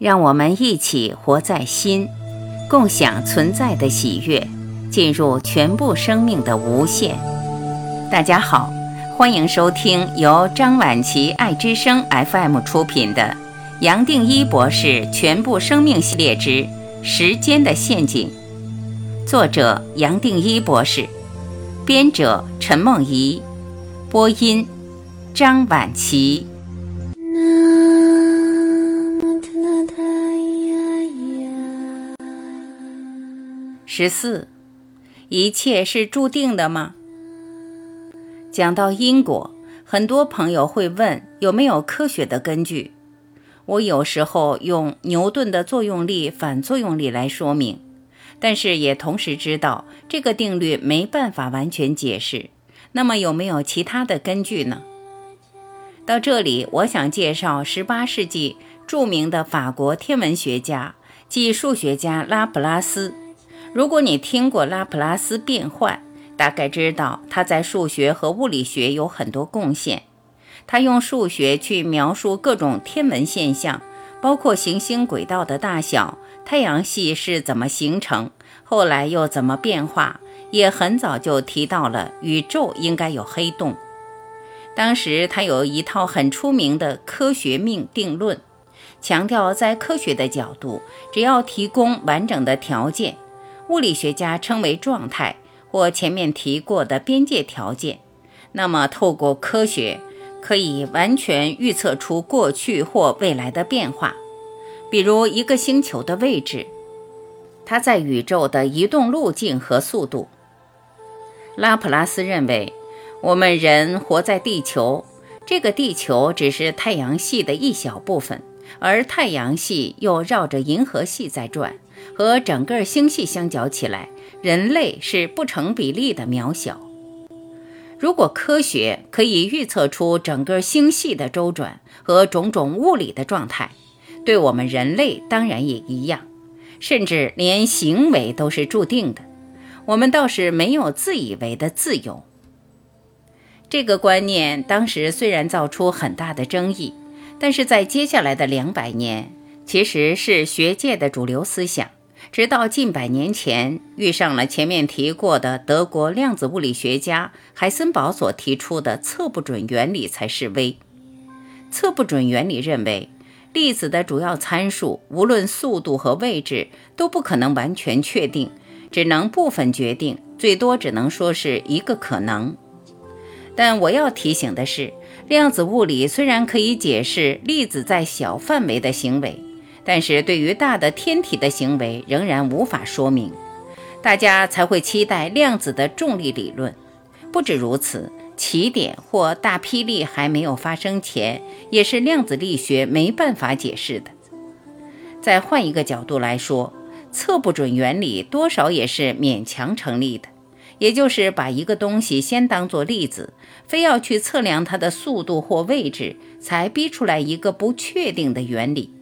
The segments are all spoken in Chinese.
让我们一起活在心，共享存在的喜悦，进入全部生命的无限。大家好，欢迎收听由张晚琪爱之声 FM 出品的《杨定一博士全部生命系列之时间的陷阱》，作者杨定一博士，编者陈梦怡，播音张晚琪。十四，一切是注定的吗？讲到因果，很多朋友会问有没有科学的根据。我有时候用牛顿的作用力反作用力来说明，但是也同时知道这个定律没办法完全解释。那么有没有其他的根据呢？到这里，我想介绍18世纪著名的法国天文学家即数学家拉普拉斯。如果你听过拉普拉斯变换，大概知道他在数学和物理学有很多贡献。他用数学去描述各种天文现象，包括行星轨道的大小、太阳系是怎么形成，后来又怎么变化。也很早就提到了宇宙应该有黑洞。当时他有一套很出名的科学命定论，强调在科学的角度，只要提供完整的条件。物理学家称为状态，或前面提过的边界条件。那么，透过科学，可以完全预测出过去或未来的变化，比如一个星球的位置，它在宇宙的移动路径和速度。拉普拉斯认为，我们人活在地球，这个地球只是太阳系的一小部分，而太阳系又绕着银河系在转。和整个星系相较起来，人类是不成比例的渺小。如果科学可以预测出整个星系的周转和种种物理的状态，对我们人类当然也一样，甚至连行为都是注定的。我们倒是没有自以为的自由。这个观念当时虽然造出很大的争议，但是在接下来的两百年，其实是学界的主流思想。直到近百年前，遇上了前面提过的德国量子物理学家海森堡所提出的测不准原理才示威。测不准原理认为，粒子的主要参数，无论速度和位置，都不可能完全确定，只能部分决定，最多只能说是一个可能。但我要提醒的是，量子物理虽然可以解释粒子在小范围的行为。但是对于大的天体的行为仍然无法说明，大家才会期待量子的重力理论。不止如此，奇点或大霹雳还没有发生前，也是量子力学没办法解释的。再换一个角度来说，测不准原理多少也是勉强成立的，也就是把一个东西先当作粒子，非要去测量它的速度或位置，才逼出来一个不确定的原理。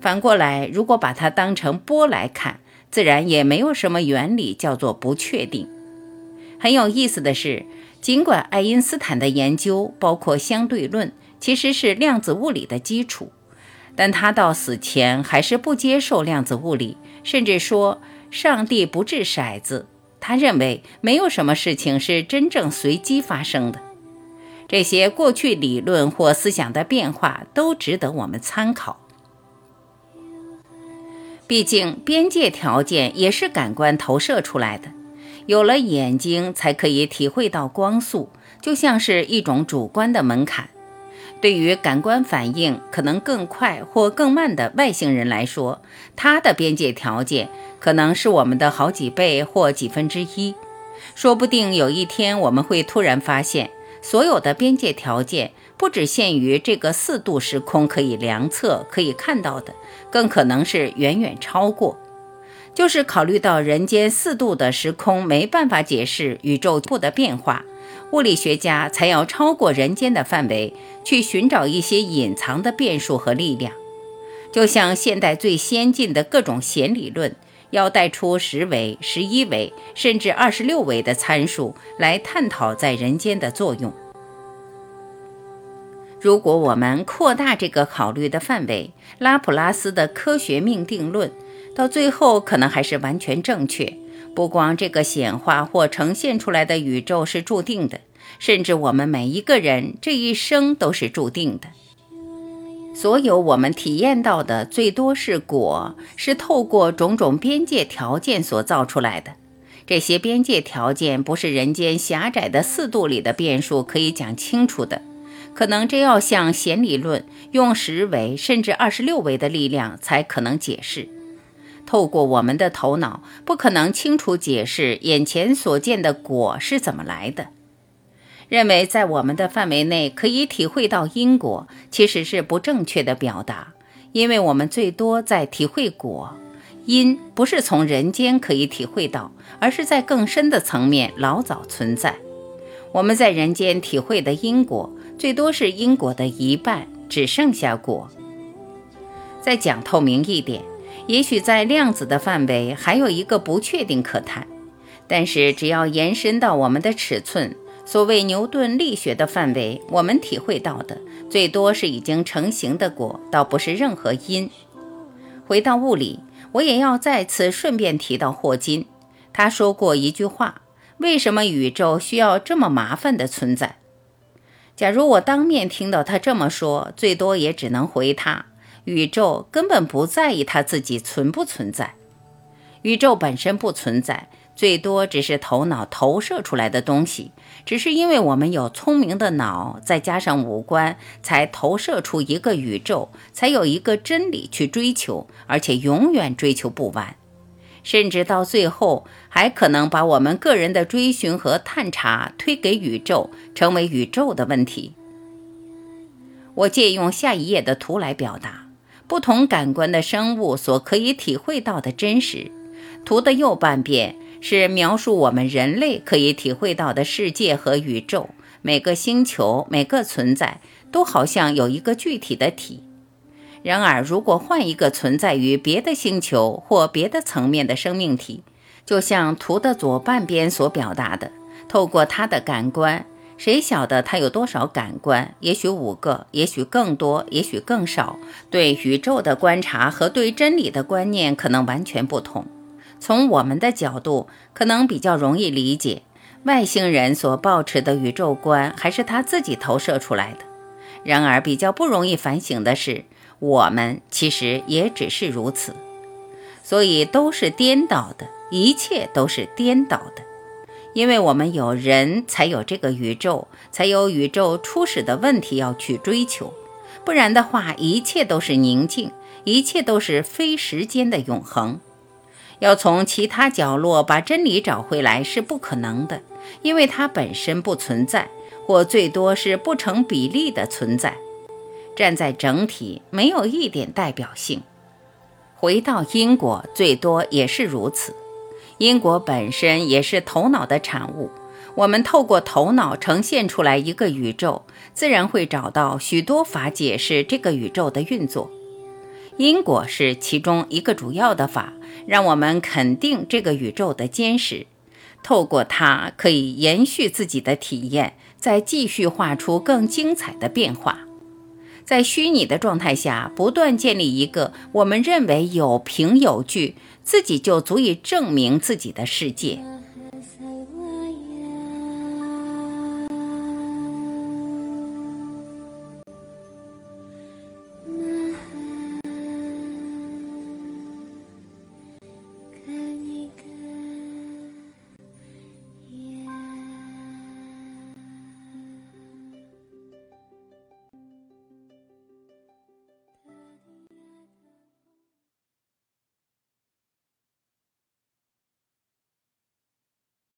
反过来，如果把它当成波来看，自然也没有什么原理叫做不确定。很有意思的是，尽管爱因斯坦的研究包括相对论，其实是量子物理的基础，但他到死前还是不接受量子物理，甚至说上帝不掷骰子。他认为没有什么事情是真正随机发生的。这些过去理论或思想的变化都值得我们参考。毕竟，边界条件也是感官投射出来的。有了眼睛，才可以体会到光速，就像是一种主观的门槛。对于感官反应可能更快或更慢的外星人来说，它的边界条件可能是我们的好几倍或几分之一。说不定有一天，我们会突然发现，所有的边界条件。不只限于这个四度时空可以量测、可以看到的，更可能是远远超过。就是考虑到人间四度的时空没办法解释宇宙部的变化，物理学家才要超过人间的范围，去寻找一些隐藏的变数和力量。就像现代最先进的各种弦理论，要带出十维、十一维甚至二十六维的参数来探讨在人间的作用。如果我们扩大这个考虑的范围，拉普拉斯的科学命定论到最后可能还是完全正确。不光这个显化或呈现出来的宇宙是注定的，甚至我们每一个人这一生都是注定的。所有我们体验到的，最多是果，是透过种种边界条件所造出来的。这些边界条件不是人间狭窄的四度里的变数可以讲清楚的。可能真要像弦理论用十维甚至二十六维的力量才可能解释。透过我们的头脑，不可能清楚解释眼前所见的果是怎么来的。认为在我们的范围内可以体会到因果，其实是不正确的表达，因为我们最多在体会果，因不是从人间可以体会到，而是在更深的层面老早存在。我们在人间体会的因果。最多是因果的一半，只剩下果。再讲透明一点，也许在量子的范围还有一个不确定可谈，但是只要延伸到我们的尺寸，所谓牛顿力学的范围，我们体会到的最多是已经成型的果，倒不是任何因。回到物理，我也要再次顺便提到霍金，他说过一句话：为什么宇宙需要这么麻烦的存在？假如我当面听到他这么说，最多也只能回他：宇宙根本不在意他自己存不存在，宇宙本身不存在，最多只是头脑投射出来的东西，只是因为我们有聪明的脑，再加上五官，才投射出一个宇宙，才有一个真理去追求，而且永远追求不完。甚至到最后，还可能把我们个人的追寻和探查推给宇宙，成为宇宙的问题。我借用下一页的图来表达不同感官的生物所可以体会到的真实。图的右半边是描述我们人类可以体会到的世界和宇宙，每个星球、每个存在都好像有一个具体的体。然而，如果换一个存在于别的星球或别的层面的生命体，就像图的左半边所表达的，透过他的感官，谁晓得他有多少感官？也许五个，也许更多，也许更少。对宇宙的观察和对真理的观念可能完全不同。从我们的角度，可能比较容易理解，外星人所抱持的宇宙观还是他自己投射出来的。然而，比较不容易反省的是。我们其实也只是如此，所以都是颠倒的，一切都是颠倒的，因为我们有人才有这个宇宙，才有宇宙初始的问题要去追求，不然的话，一切都是宁静，一切都是非时间的永恒。要从其他角落把真理找回来是不可能的，因为它本身不存在，或最多是不成比例的存在。站在整体，没有一点代表性。回到因果，最多也是如此。因果本身也是头脑的产物。我们透过头脑呈现出来一个宇宙，自然会找到许多法解释这个宇宙的运作。因果是其中一个主要的法，让我们肯定这个宇宙的坚实。透过它，可以延续自己的体验，再继续画出更精彩的变化。在虚拟的状态下，不断建立一个我们认为有凭有据，自己就足以证明自己的世界。